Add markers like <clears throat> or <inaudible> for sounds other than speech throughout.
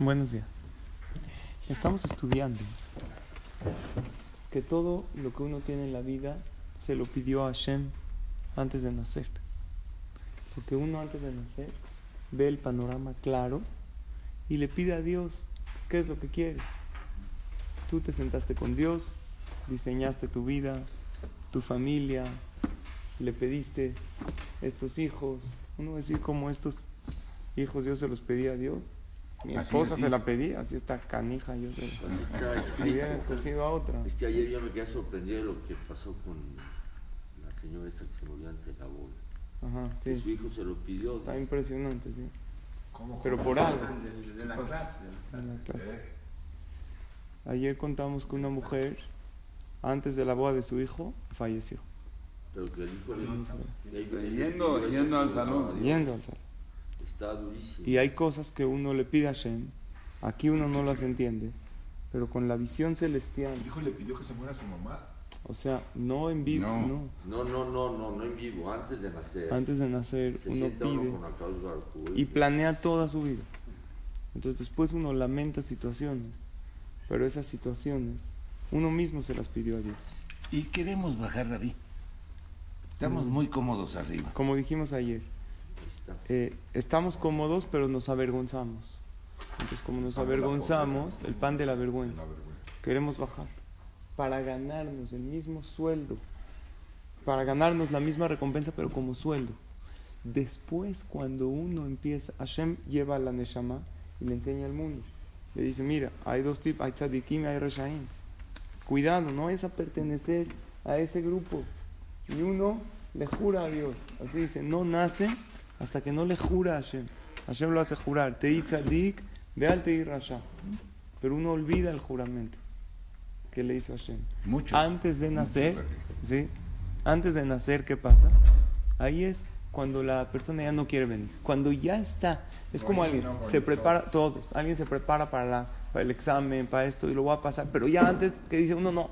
Buenos días. Estamos estudiando que todo lo que uno tiene en la vida se lo pidió a Hashem antes de nacer. Porque uno antes de nacer ve el panorama claro y le pide a Dios qué es lo que quiere. Tú te sentaste con Dios, diseñaste tu vida, tu familia, le pediste estos hijos. Uno va a decir como estos hijos Dios se los pedía a Dios. Mi esposa se la pedía, así está canija, yo sé. Había escogido a otra. Es que ayer yo me quedé sorprendido de lo que pasó con la señora esta que se murió antes de la boda. Ajá, Que sí. su hijo se lo pidió. Está impresionante, sí. ¿Cómo? Pero por algo. De, de la clase. En la clase. Ayer contamos que una mujer, antes de la boda de su hijo, falleció. Pero que el hijo le Yendo- yendo al salón. Yendo al salón. Está durísimo. Y hay cosas que uno le pide a Shem, aquí uno no las entiende, pero con la visión celestial, El hijo le pidió que se muera su mamá. o sea, no en vivo, No. no. No, no, no, no, no en vivo, antes de nacer. Antes de nacer, se uno pide y planea toda su vida. Entonces después uno lamenta situaciones, pero esas situaciones uno mismo se las pidió a Dios. Y queremos bajar, Rabí. Estamos muy cómodos arriba. Como dijimos ayer. Eh, estamos cómodos, pero nos avergonzamos. Entonces, como nos avergonzamos, el pan de la vergüenza, La vergüenza. queremos bajar para ganarnos el mismo sueldo, para ganarnos la misma recompensa, pero como sueldo. Después, cuando uno empieza, Hashem lleva a la Neshama y le enseña al mundo. Le dice, mira, hay dos tipos, hay tzadikim y hay reshaim. Cuidado, no es a pertenecer a ese grupo. Y uno le jura a Dios. Así dice, no nace hasta que no le jura a Hashem. Hashem lo hace jurar. Te tzadik, ve al te rasha. Pero uno olvida el juramento que le hizo Hashem. Muchos. Antes de nacer, ¿sí? Antes de nacer, ¿qué pasa? Ahí es cuando la persona ya no quiere venir. Cuando ya está, es como alguien se prepara, todos, alguien se prepara para, la, para el examen, para esto y lo va a pasar, pero ya antes que dice uno no.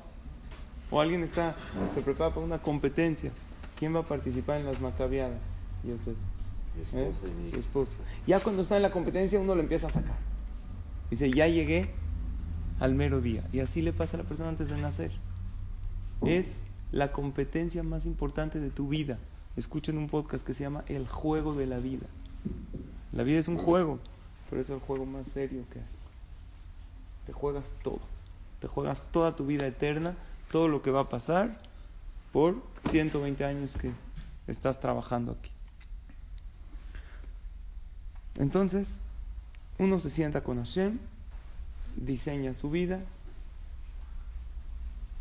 O alguien está, se prepara para una competencia. ¿Quién va a participar en las macabiadas? Yosef. ¿Eh? esposo. Ya cuando está en la competencia uno lo empieza a sacar. Dice, ya llegué al mero día. Y así le pasa a la persona antes de nacer. Es la competencia más importante de tu vida. Escuchen un podcast que se llama El juego de la vida. La vida es un juego, pero es el juego más serio que hay. Te juegas todo. Te juegas toda tu vida eterna, todo lo que va a pasar por 120 años que estás trabajando aquí. Entonces, uno se sienta con Hashem, diseña su vida,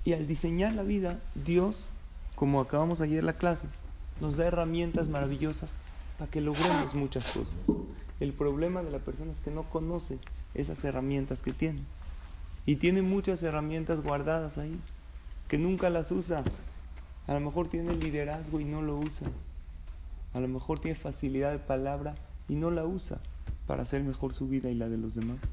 y al diseñar la vida, Dios, como acabamos ayer la clase, nos da herramientas maravillosas para que logremos muchas cosas. El problema de la persona es que no conoce esas herramientas que tiene. Y tiene muchas herramientas guardadas ahí, que nunca las usa. A lo mejor tiene liderazgo y no lo usa. A lo mejor tiene facilidad de palabra y no la usa para hacer mejor su vida y la de los demás.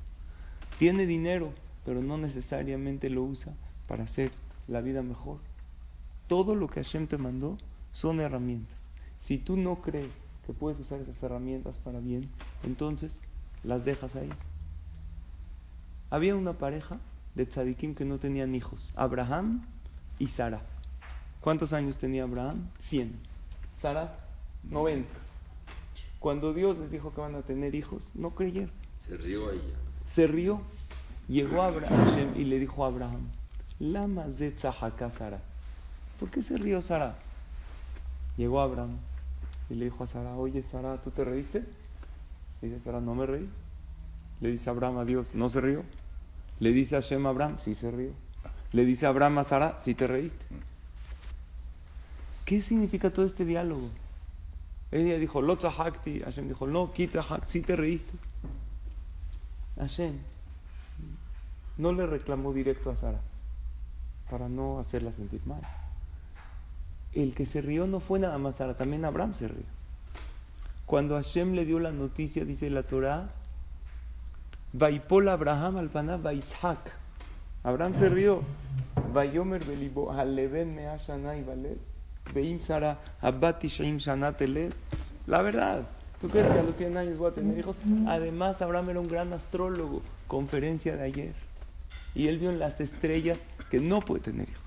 Tiene dinero, pero no necesariamente lo usa para hacer la vida mejor. Todo lo que Hashem te mandó son herramientas. Si tú no crees que puedes usar esas herramientas para bien, entonces las dejas ahí. Había una pareja de tzadikim que no tenían hijos, Abraham y Sara. ¿Cuántos años tenía Abraham? 100. Sara, 90. Cuando Dios les dijo que van a tener hijos, no creyeron. Se rió ella. Se rió. Llegó a Abraham Hashem y le dijo a Abraham, Lama Sara. ¿Por qué se rió Sara? Llegó Abraham y le dijo a Sara, oye Sara, ¿tú te reíste? Le dice Sara, no me reí. Le dice Abraham a Dios, ¿no se rió? Le dice Hashem a Abraham, sí se rió. Le dice Abraham a Sara, sí te reíste. ¿Qué significa todo este diálogo? Ella dijo, lo tzahakti. Hashem dijo, no, ki tzahak, sí te reíste. Hashem no le reclamó directo a Sara para no hacerla sentir mal. El que se rió no fue nada más Sara, también Abraham se rió. Cuando Hashem le dio la noticia, dice la Torah, Vaipol Abraham al paná Vaitzhak. Abraham se rió. Vayomer belibo haleben meashana y valer. La verdad, ¿Tú crees que a los 100 años voy a tener hijos? Además, Abraham era un gran astrólogo, conferencia de ayer. Y él vio en las estrellas que no puede tener hijos.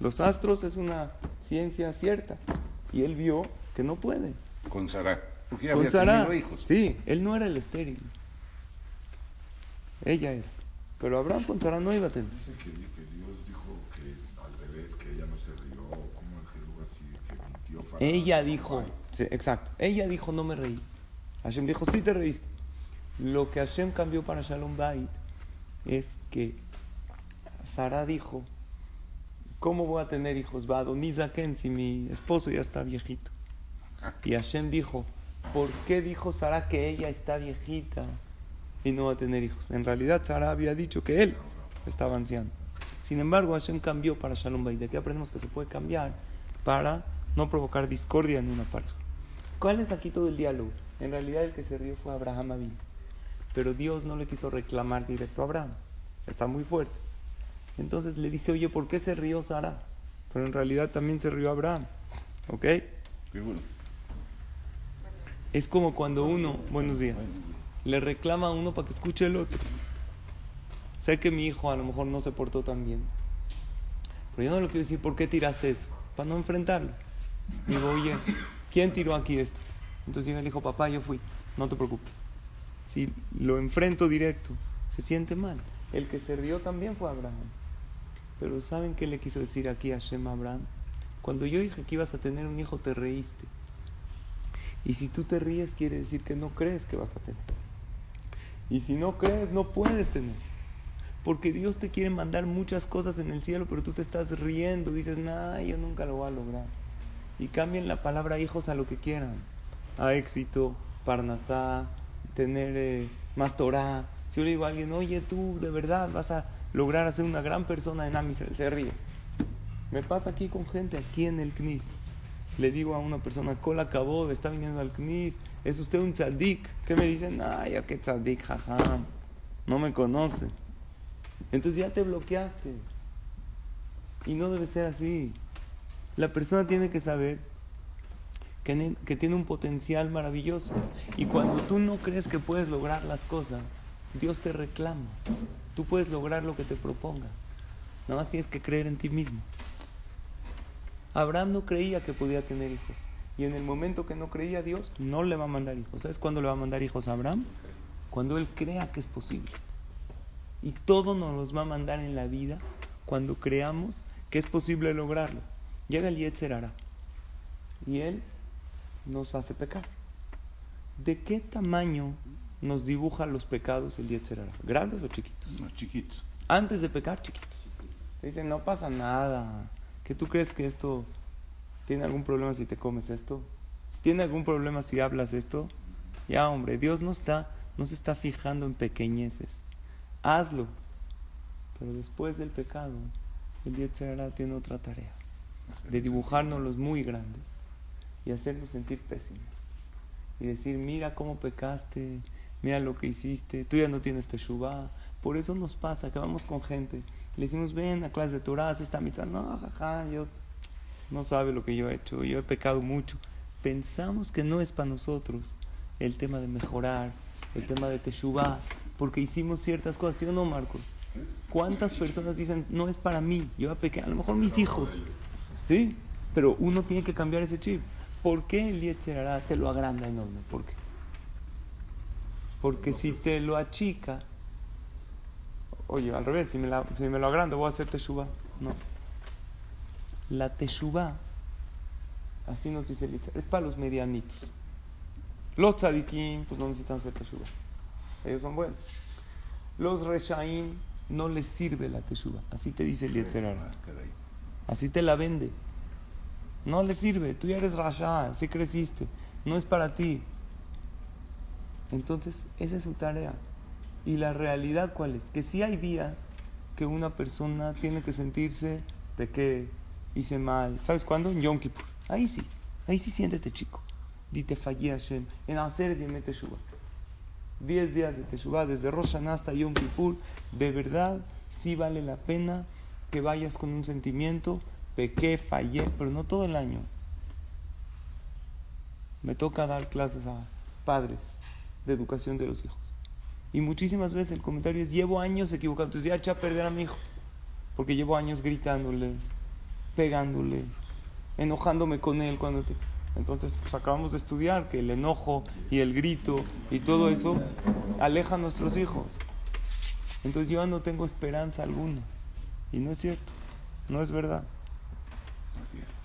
Los astros es una ciencia cierta. Y él vio que no puede. Con Sara. Porque Con había Sara, tenido hijos. sí, él no era el estéril. Ella era. Pero Abraham con Sara no iba a tener. Dice que, que Dios dijo que al revés, que ella no se rió, como el que luego así, que mintió para... Ella dijo, sí, exacto, ella dijo no me reí. Hashem dijo, sí te reíste. Lo que Hashem cambió para Shalom Bait es que Sara dijo, ¿cómo voy a tener hijos? Va, Ken si mi esposo ya está viejito. Y Hashem dijo, ¿por qué dijo Sara que ella está viejita y no va a tener hijos? En realidad Sara había dicho que él estaba anciano. Sin embargo, Hashem cambió para Shalom Bait. De aquí aprendemos que se puede cambiar para no provocar discordia en una pareja. ¿Cuál es aquí todo el diálogo? En realidad el que se rió fue Abraham Avinu. Pero Dios no le quiso reclamar directo a Abraham. Está muy fuerte. Entonces le dice, oye, ¿por qué se rió Sara? Pero en realidad también se rió Abraham. ¿Ok? Qué bueno. Es como cuando uno, buenos días, le reclama a uno para que escuche el otro. Sé que mi hijo a lo mejor no se portó tan bien. Pero yo no le quiero decir, ¿por qué tiraste eso? Para no enfrentarlo. Digo, oye, ¿quién tiró aquí esto? Entonces llega el hijo, papá, yo fui. No te preocupes. Si lo enfrento directo, se siente mal. El que se rió también fue Abraham. Pero ¿saben qué le quiso decir aquí a Shem Abraham? Cuando yo dije que ibas a tener un hijo, te reíste. Y si tú te ríes, quiere decir que no crees que vas a tener. Y si no crees, no puedes tener. Porque Dios te quiere mandar muchas cosas en el cielo, pero tú te estás riendo. Dices, nah, yo nunca lo voy a lograr. Y cambien la palabra hijos a lo que quieran. A éxito, parnasá, tener eh, más Torah. Si yo le digo a alguien, oye, tú de verdad vas a lograr hacer una gran persona en Amisrael, se ríe. Me pasa aquí con gente, aquí en el CNIS. Le digo a una persona, Cola acabó, está viniendo al CNIS, ¿es usted un tzadik? ¿Qué me dicen? Ay, ya qué tzadik, jaja, no me conoce. Entonces ya te bloqueaste. Y no debe ser así. La persona tiene que saber que, ne- que tiene un potencial maravilloso. Y cuando tú no crees que puedes lograr las cosas, Dios te reclama. Tú puedes lograr lo que te propongas. Nada más tienes que creer en ti mismo. Abraham no creía que podía tener hijos. Y en el momento que no creía Dios, no le va a mandar hijos. ¿Sabes cuándo le va a mandar hijos a Abraham? Cuando él crea que es posible. Y todo nos los va a mandar en la vida cuando creamos que es posible lograrlo. Llega el Yetzer Hara y él nos hace pecar. ¿De qué tamaño nos dibuja los pecados el Yetzer Hara? ¿Grandes o chiquitos? Unos chiquitos. Antes de pecar, chiquitos. Dicen, no pasa nada. ¿Que tú crees que esto tiene algún problema si te comes esto? ¿Tiene algún problema si hablas esto? Ya, hombre, Dios no está, no se está fijando en pequeñeces. Hazlo. Pero después del pecado, el Yetzer Hara tiene otra tarea. De dibujarnos los muy grandes y hacernos sentir pésimos. Y decir, mira cómo pecaste, mira lo que hiciste, tú ya no tienes teshuva. Por eso nos pasa que vamos con gente y le decimos, ven a clase de Torah, haz esta mitzvah. No, jaja, yo no sabe lo que yo he hecho, yo he pecado mucho. Pensamos que no es para nosotros el tema de mejorar, el tema de teshuva, porque hicimos ciertas cosas, ¿sí o no, Marcos? ¿Cuántas personas dicen, no es para mí, yo he pecado, a lo mejor mis hijos, ¿sí? Pero uno tiene que cambiar ese chip. ¿Por qué el Yetzer Hara te lo agranda enorme? ¿Por qué? Porque si te lo achica, oye, al revés, si me, la- si me lo agrando, voy a hacer teshuva. No. La teshuva, así nos dice el es para los medianitos. Los tzadikim, pues no necesitan hacer teshuva. Ellos son buenos. Los reshaim no les sirve la teshuva. Así te dice el Yetzer Hara. Ah. Así te la vende. No le sirve. Tú ya eres rasha, sí creciste. No es para ti. Entonces, esa es su tarea. Y la realidad, ¿cuál es? Que sí hay días que una persona tiene que sentirse pequé, hice mal. ¿Sabes cuándo? En Yom Kippur. Ahí sí. Ahí sí siéntete, chico. Dite fallé Hashem. En hacer dime Teshuvah. Diez días de Teshuvah, desde Rosh Hashanah hasta Yom Kippur. De verdad, sí vale la pena que vayas con un sentimiento, pequé, fallé, pero no todo el año. me toca dar clases a padres de educación de los hijos. Y muchísimas veces el comentario es, llevo años equivocado, entonces ya eché a perder a mi hijo, porque llevo años gritándole, pegándole, enojándome con él cuando. Entonces, pues acabamos de estudiar que el enojo y el grito y todo eso aleja a nuestros hijos. Entonces yo no tengo esperanza alguna. Y no es cierto, no es verdad.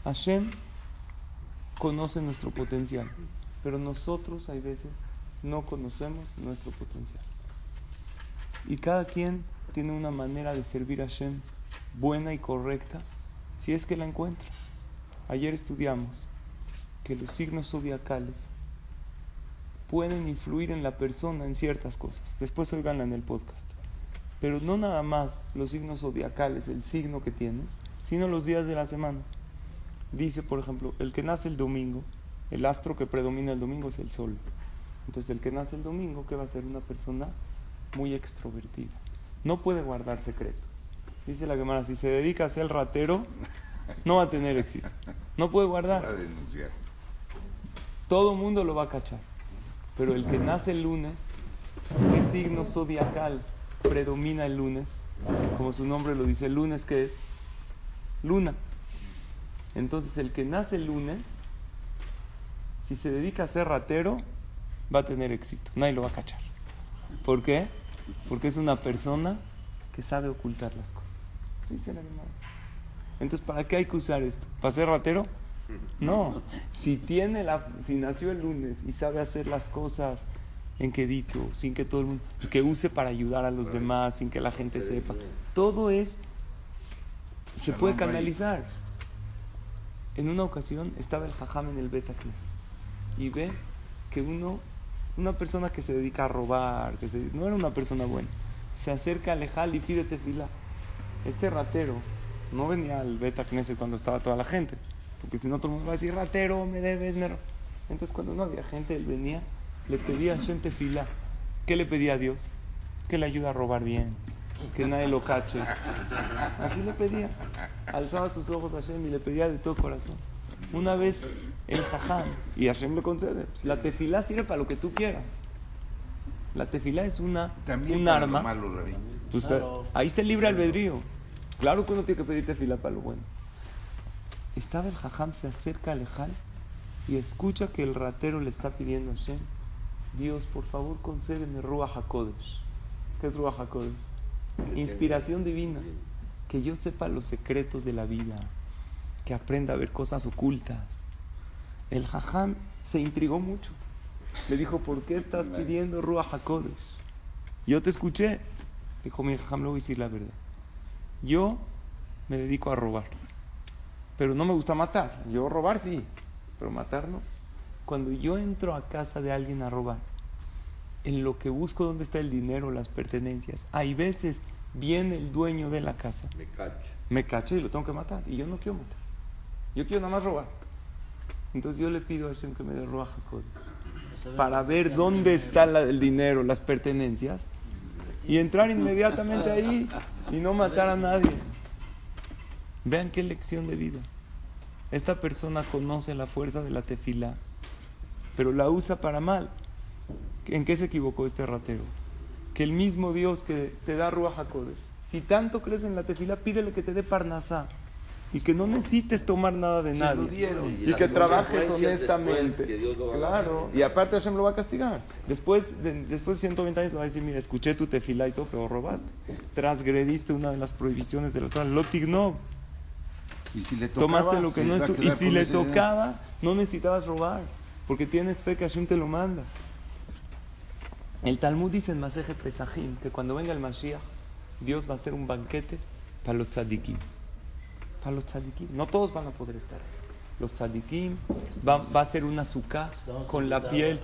Hashem conoce nuestro potencial, pero nosotros hay veces no conocemos nuestro potencial. Y cada quien tiene una manera de servir a Hashem buena y correcta, si es que la encuentra. Ayer estudiamos que los signos zodiacales pueden influir en la persona en ciertas cosas. Después oiganla en el podcast. Pero no nada más los signos zodiacales, el signo que tienes, sino los días de la semana. Dice, por ejemplo, el que nace el domingo, el astro que predomina el domingo es el sol. Entonces, el que nace el domingo, que va a ser una persona muy extrovertida. No puede guardar secretos. Dice la Gemara, si se dedica a ser ratero, no va a tener éxito. No puede guardar. a denunciar. Todo mundo lo va a cachar. Pero el que nace el lunes, ¿qué signo zodiacal predomina el lunes? Como su nombre lo dice, el lunes ¿qué es? Luna. Entonces el que nace el lunes, si se dedica a ser ratero, va a tener éxito. Nadie lo va a cachar. ¿Por qué? Porque es una persona que sabe ocultar las cosas. Así se la Gemara. Entonces, ¿para qué hay que usar esto? ¿Para ser ratero? No. Si tiene la, si nació el lunes y sabe hacer las cosas en quedito, sin que todo el mundo, que use para ayudar a los demás, sin que la gente sepa, todo es, se puede canalizar. En una ocasión estaba el jajam en el beta class y ve que uno, una persona que se dedica a robar, que se- no era una persona buena, se acerca al Ejal y pide tefila. Este ratero no venía al beta Knesset cuando estaba toda la gente, porque si no todo el mundo va a decir ratero, me debes, me ro-". Entonces cuando no había gente, él venía, le pedía a Hashem tefila. ¿Qué le pedía a Dios? Que le ayude a robar bien, que nadie lo cache. Así le pedía. Alzaba sus ojos a Hashem y le pedía de todo corazón. Una vez el jajam, y Hashem le concede, pues, la tefilá sirve para lo que tú quieras. La tefilá es una, También un arma. lo malo. Pues, Claro. Ahí está el libre albedrío. Claro que uno tiene que pedir tefilá para lo bueno. Estaba el jajam, se acerca al ejal y escucha que el ratero le está pidiendo a Hashem, Dios, por favor, concédeme Ruach HaKodesh. ¿Qué es Ruach HaKodesh? Inspiración divina. Que yo sepa los secretos de la vida. Que aprenda a ver cosas ocultas. El jajam se intrigó mucho. Le dijo, ¿por qué estás pidiendo Ruach HaKodesh? Yo te escuché. Dijo, mi jajam, le voy a decir la verdad. Yo me dedico a robar. Pero no me gusta matar. Yo robar sí, pero matar no. Cuando yo entro a casa de alguien a robar, en lo que busco dónde está el dinero, las pertenencias, hay veces viene el dueño de la casa, Me cacho. me cacha y lo tengo que matar. Y yo no quiero matar. Yo quiero nada más robar. Entonces yo le pido a Hashem que me dé HaKodesh para ver dónde está la- el dinero, las pertenencias, y entrar inmediatamente ahí y no matar a nadie. Vean qué lección de vida. Esta persona conoce la fuerza de la tefila, pero la usa para mal. ¿En qué se equivocó este ratero? Que el mismo Dios que te da Ruach HaKodesh, si tanto crees en la tefila, pídele que te dé Parnasá y que no necesites tomar nada de Se nadie. lo dieron. Y, que trabajes honestamente. después que Dios lo va a claro. Y aparte Hashem lo va a castigar. Después de, después de 120 años le va a decir, mira, escuché tu tefilá y todo, pero robaste. Transgrediste una de las prohibiciones de la Torah. Lotigno. Y si le tocaba, Tomaste lo que no es tu. Y si le tocaba, no necesitabas robar. Porque tienes fe que Hashem te lo manda. El Talmud dice en Maseje Pesajim que cuando venga el Mashiach, Dios va a hacer un banquete para los tzadikim. Para los tzadikim. No todos van a poder estar. Los tzadikim, va, va a ser una azúcar con la piel.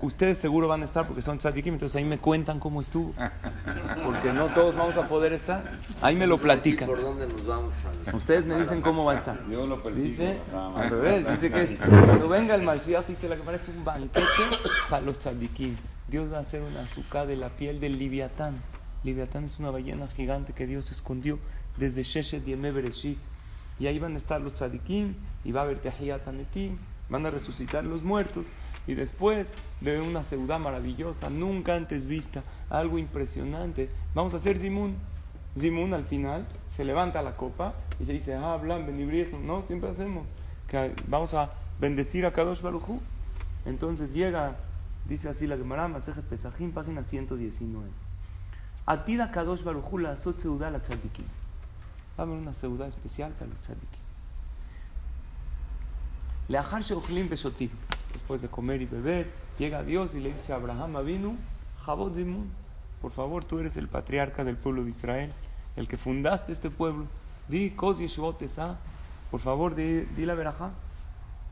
Ustedes seguro van a estar porque son tzadikim, entonces ahí me cuentan cómo estuvo. <laughs> Porque no todos vamos a poder estar. Ahí me lo platican. ¿Por dónde nos vamos Ustedes me dicen cómo va a estar. Yo lo persigo. Dice, al revés, dice que es, <laughs> cuando venga el Mashiach, dice la que parece un banquete para los tzadikim. Dios va a hacer una azúcar de la piel del Liviatán. Liviatán es una ballena gigante que Dios escondió desde Sheshet Bereshit. Y ahí van a estar los tzadikim, y va a haber Ametim, van a resucitar los muertos y después de una ciudad maravillosa, nunca antes vista, algo impresionante, vamos a hacer Zimun. Zimun al final se levanta la copa y se dice, ah, blan, benibriejo, no, siempre hacemos, que vamos a bendecir a Kadosh Baruchu. Entonces llega, dice así la Gemara, Masejet Pesajim, página 119. Atida Kadosh Baruchu la Sot la tzadikim. Va a haber una seudá especial para los tzadikim. Leachar Sheochlim Beshotim. Después de comer y beber, llega Dios y le dice a Abraham Avinu, Jabot Zimun, por favor, tú eres el patriarca del pueblo de Israel, el que fundaste este pueblo. Di Kos Yeshuot por favor, di, di la verajá.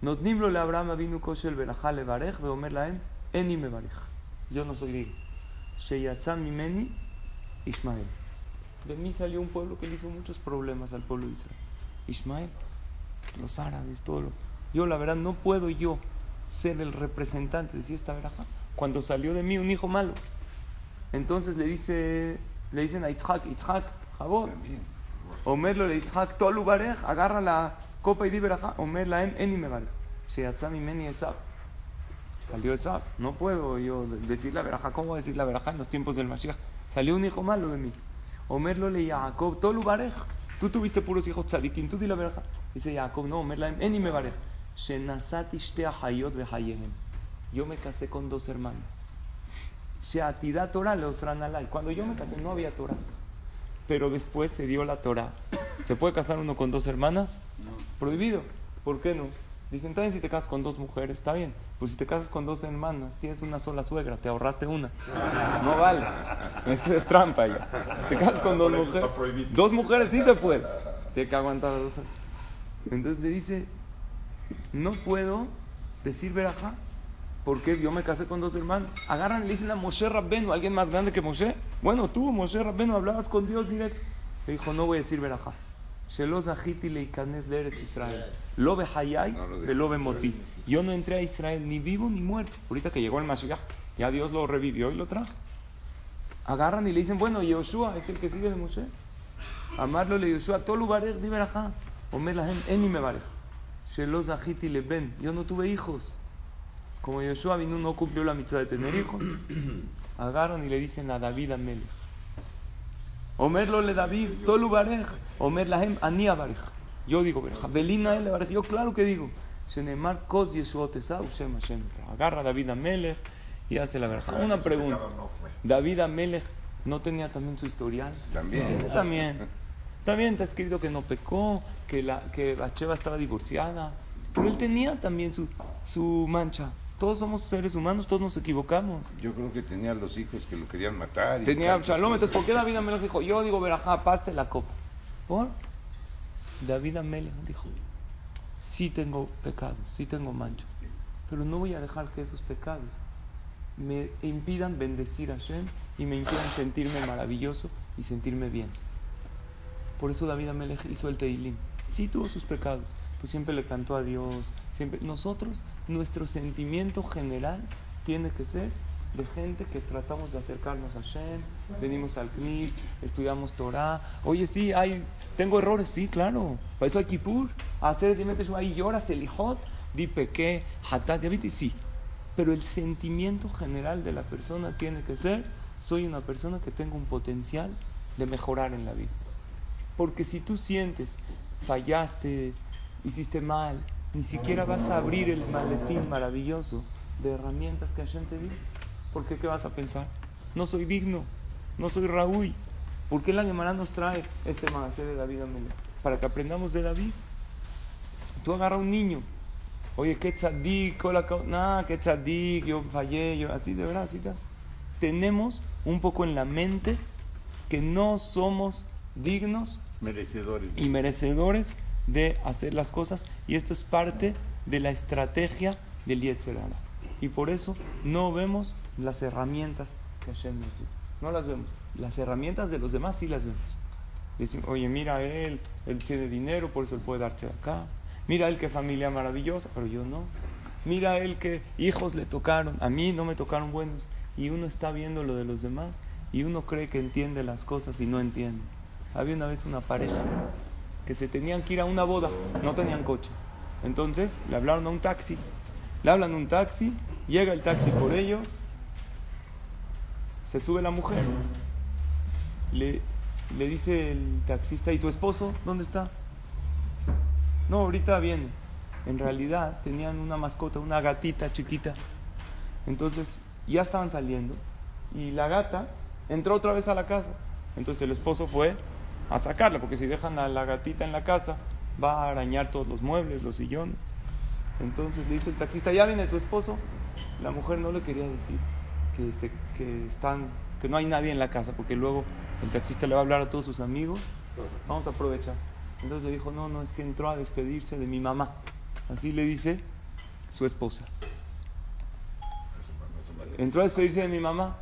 Notnimlo le Abraham Avinu Koshel verajá le barej, veomer laem, eni me barej. Yo no soy digno. Sheyatzam mimeni Ismael. De mí salió un pueblo que le hizo muchos problemas al pueblo de Israel. Ismael, los árabes, todo lo. Yo, la verdad, no puedo yo ser el representante, decía esta veraja, cuando salió de mí un hijo malo. Entonces le dice, le dicen a Itzhak, Itzhak, Jabot, Omerlo le Itzhak, Tolu Barej, agarra la copa y di veraja, Omer la em, eni me barej. Sheyatzam mimeni Esab. Salió Esab, no puedo yo decir la veraja, ¿cómo voy a decir la veraja en los tiempos del Mashiach? Salió un hijo malo de mí. Omerlo le Jacob, Tolu Barej. Tú tuviste puros hijos tzadikim, tú di la veraja. Dice Jacob, no, Omer la em, eni me barej. Shenasati behayehem. Yo me casé con dos hermanas. Sheatida Torah le osran alay. Cuando yo me casé no había Torah. Pero después se dio la Torah. ¿Se puede casar uno con dos hermanas? Prohibido. ¿Por qué no? Dicen, también si te casas con dos mujeres, está bien. Pues si te casas con dos hermanas, tienes una sola suegra, te ahorraste una. No vale. Eso es trampa ya. Te casas con dos mujeres. Dos mujeres sí se puede. Tiene que aguantar a dos. Entonces le dice, no puedo decir verajá porque yo me casé con dos hermanos. Agarran le dicen a Moshe Rabbenu, alguien más grande que Moshe. Bueno, tú, Moshe Rabbenu, hablabas con Dios directo. Le dijo, no voy a decir verajá. Shelos ajiti leikanes leeretz Israel. Lo behayai, lo moti. Yo no entré a Israel ni vivo ni muerto. Ahorita que llegó el Mashiach, ya Dios lo revivió y lo trajo. Agarran y le dicen, bueno, Yoshua es el que sigue de Moshe. Amarlo le Yoshua, tolu barej di verajá. Omer lahem, eni me barej. Shelos ajiti le ben. Yo no tuve hijos. Como Yoshua vino no cumplió la mitzvah de tener hijos. <clears throat> Agarran y le dicen a David Amelech. Omer lo le David, tolu barej. Omer lahem, ani barej. Yo digo. Belina ele barej. Yo claro que digo. Shenemar kos Yeshua tesau, Shem Hashem. Agarra a David Amelech y hace la verja. Una pregunta. No. David Amelech no tenía también su historial. También. También. También está escrito que no pecó, que la que Bacheva estaba divorciada. Pero él tenía también su, su mancha. Todos somos seres humanos, todos nos equivocamos. Yo creo que tenía los hijos que lo querían matar. y Tenía Absalom, entonces. ¿por qué David Amelech dijo, yo digo, verajá, paste la copa? ¿Por? David Amelech dijo, sí tengo pecados, sí tengo manchas, pero no voy a dejar que esos pecados me impidan bendecir a Hashem y me impidan sentirme maravilloso y sentirme bien. Por eso David Amelech hizo el Teilim. Sí tuvo sus pecados, pues siempre le cantó a Dios. Siempre. Nosotros, nuestro sentimiento general tiene que ser de gente que tratamos de acercarnos a Hashem, venimos al CNIS, estudiamos Torah. Oye, sí, hay, tengo errores, sí, claro. Para eso hay Kippur, hacer ahí lloras, Elijot, di pequé, hatat, viste, sí. Pero el sentimiento general de la persona tiene que ser, soy una persona que tengo un potencial de mejorar en la vida. Porque si tú sientes, fallaste, hiciste mal, ni siquiera vas a abrir el maletín maravilloso de herramientas que Hashem te dio. ¿Por qué? ¿Qué vas a pensar? No soy digno, no soy Raúl. ¿Por qué la Gemara nos trae este magazine de David Amelech? Para que aprendamos de David. Tú agarra a un niño. Oye, qué tzadik, hola, nada, qué tzadik, yo fallé, yo así, de verdad, así estás. Tenemos un poco en la mente que no somos dignos Merecedores. y merecedores de hacer las cosas y esto es parte de la estrategia del Yetzer Hara. y por eso no vemos las herramientas que Hashem nos dio. No las vemos. Las herramientas de los demás sí las vemos. Dicen oye mira él él tiene dinero por eso él puede darse acá. Mira él qué familia maravillosa pero yo no. Mira él qué hijos le tocaron. A mí no me tocaron buenos. Y uno está viendo lo de los demás y uno cree que entiende las cosas y no entiende. Había una vez una pareja que se tenían que ir a una boda, no tenían coche. Entonces le hablaron a un taxi. Le hablan a un taxi, llega el taxi por ellos, se sube la mujer, le, le dice el taxista, ¿y tu esposo dónde está? No, ahorita viene. En realidad tenían una mascota, una gatita chiquita. Entonces ya estaban saliendo y la gata entró otra vez a la casa. Entonces el esposo fue a sacarla, porque si dejan a la gatita en la casa, va a arañar todos los muebles, los sillones. Entonces le dice el taxista, ya viene tu esposo. La mujer no le quería decir que, se, que, están, que no hay nadie en la casa, porque luego el taxista le va a hablar a todos sus amigos. Vamos a aprovechar. Entonces le dijo, no, no, es que entró a despedirse de mi mamá. Así le dice su esposa. Entró a despedirse de mi mamá.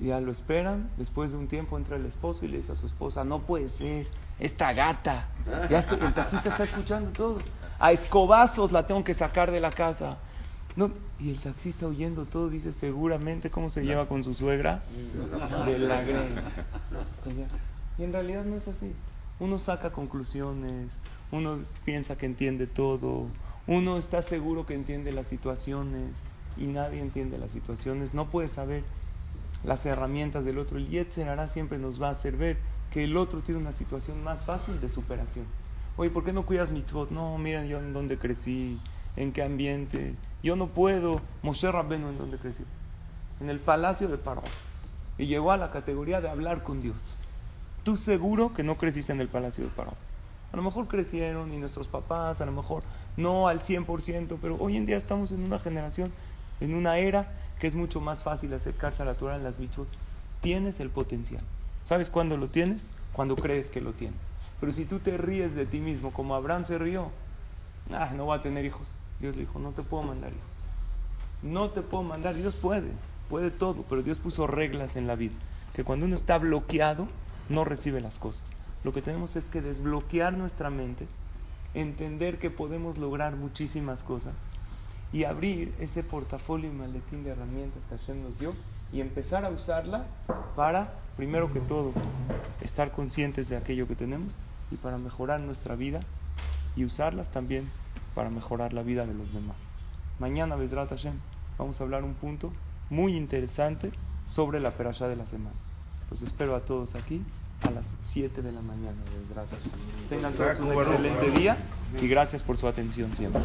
Ya lo esperan. Después de un tiempo entra el esposo y le dice a su esposa, no puede ser, esta gata. El taxista está escuchando todo. A escobazos la tengo que sacar de la casa. Y el taxista oyendo todo dice, seguramente cómo se lleva con su suegra de la. Y en realidad no es así. Uno saca conclusiones, uno piensa que entiende todo, uno está seguro que entiende las situaciones y nadie entiende las situaciones. No puede saber las herramientas del otro. El Yetzer siempre nos va a hacer ver que el otro tiene una situación más fácil de superación. Oye, ¿por qué no cuidas mitzvot? No, miren yo en dónde crecí, en qué ambiente. Yo no puedo. Moshe Rabbenu en dónde creció. En el palacio de Paró. Y llegó a la categoría de hablar con Dios. Tú seguro que no creciste en el palacio de Paró. A lo mejor crecieron y nuestros papás, a lo mejor no al 100%, pero hoy en día estamos en una generación, en una era que es mucho más fácil acercarse a la Torah en las mitzvot. Tienes el potencial. ¿Sabes cuándo lo tienes? Cuando crees que lo tienes. Pero si tú te ríes de ti mismo, como Abraham se rió, ah, no va a tener hijos. Dios le dijo, no te puedo mandar hijos. No te puedo mandar. Dios puede, puede todo, pero Dios puso reglas en la vida. Que cuando uno está bloqueado, no recibe las cosas. Lo que tenemos es que desbloquear nuestra mente, entender que podemos lograr muchísimas cosas y abrir ese portafolio y maletín de herramientas que Hashem nos dio y empezar a usarlas para, primero que todo, estar conscientes de aquello que tenemos y para mejorar nuestra vida y usarlas también para mejorar la vida de los demás. Mañana, Besrat Hashem, vamos a hablar un punto muy interesante sobre la perashá de la semana. Los espero a todos aquí a las 7 de la mañana. Hashem. Tengan todos un excelente día y gracias por su atención siempre.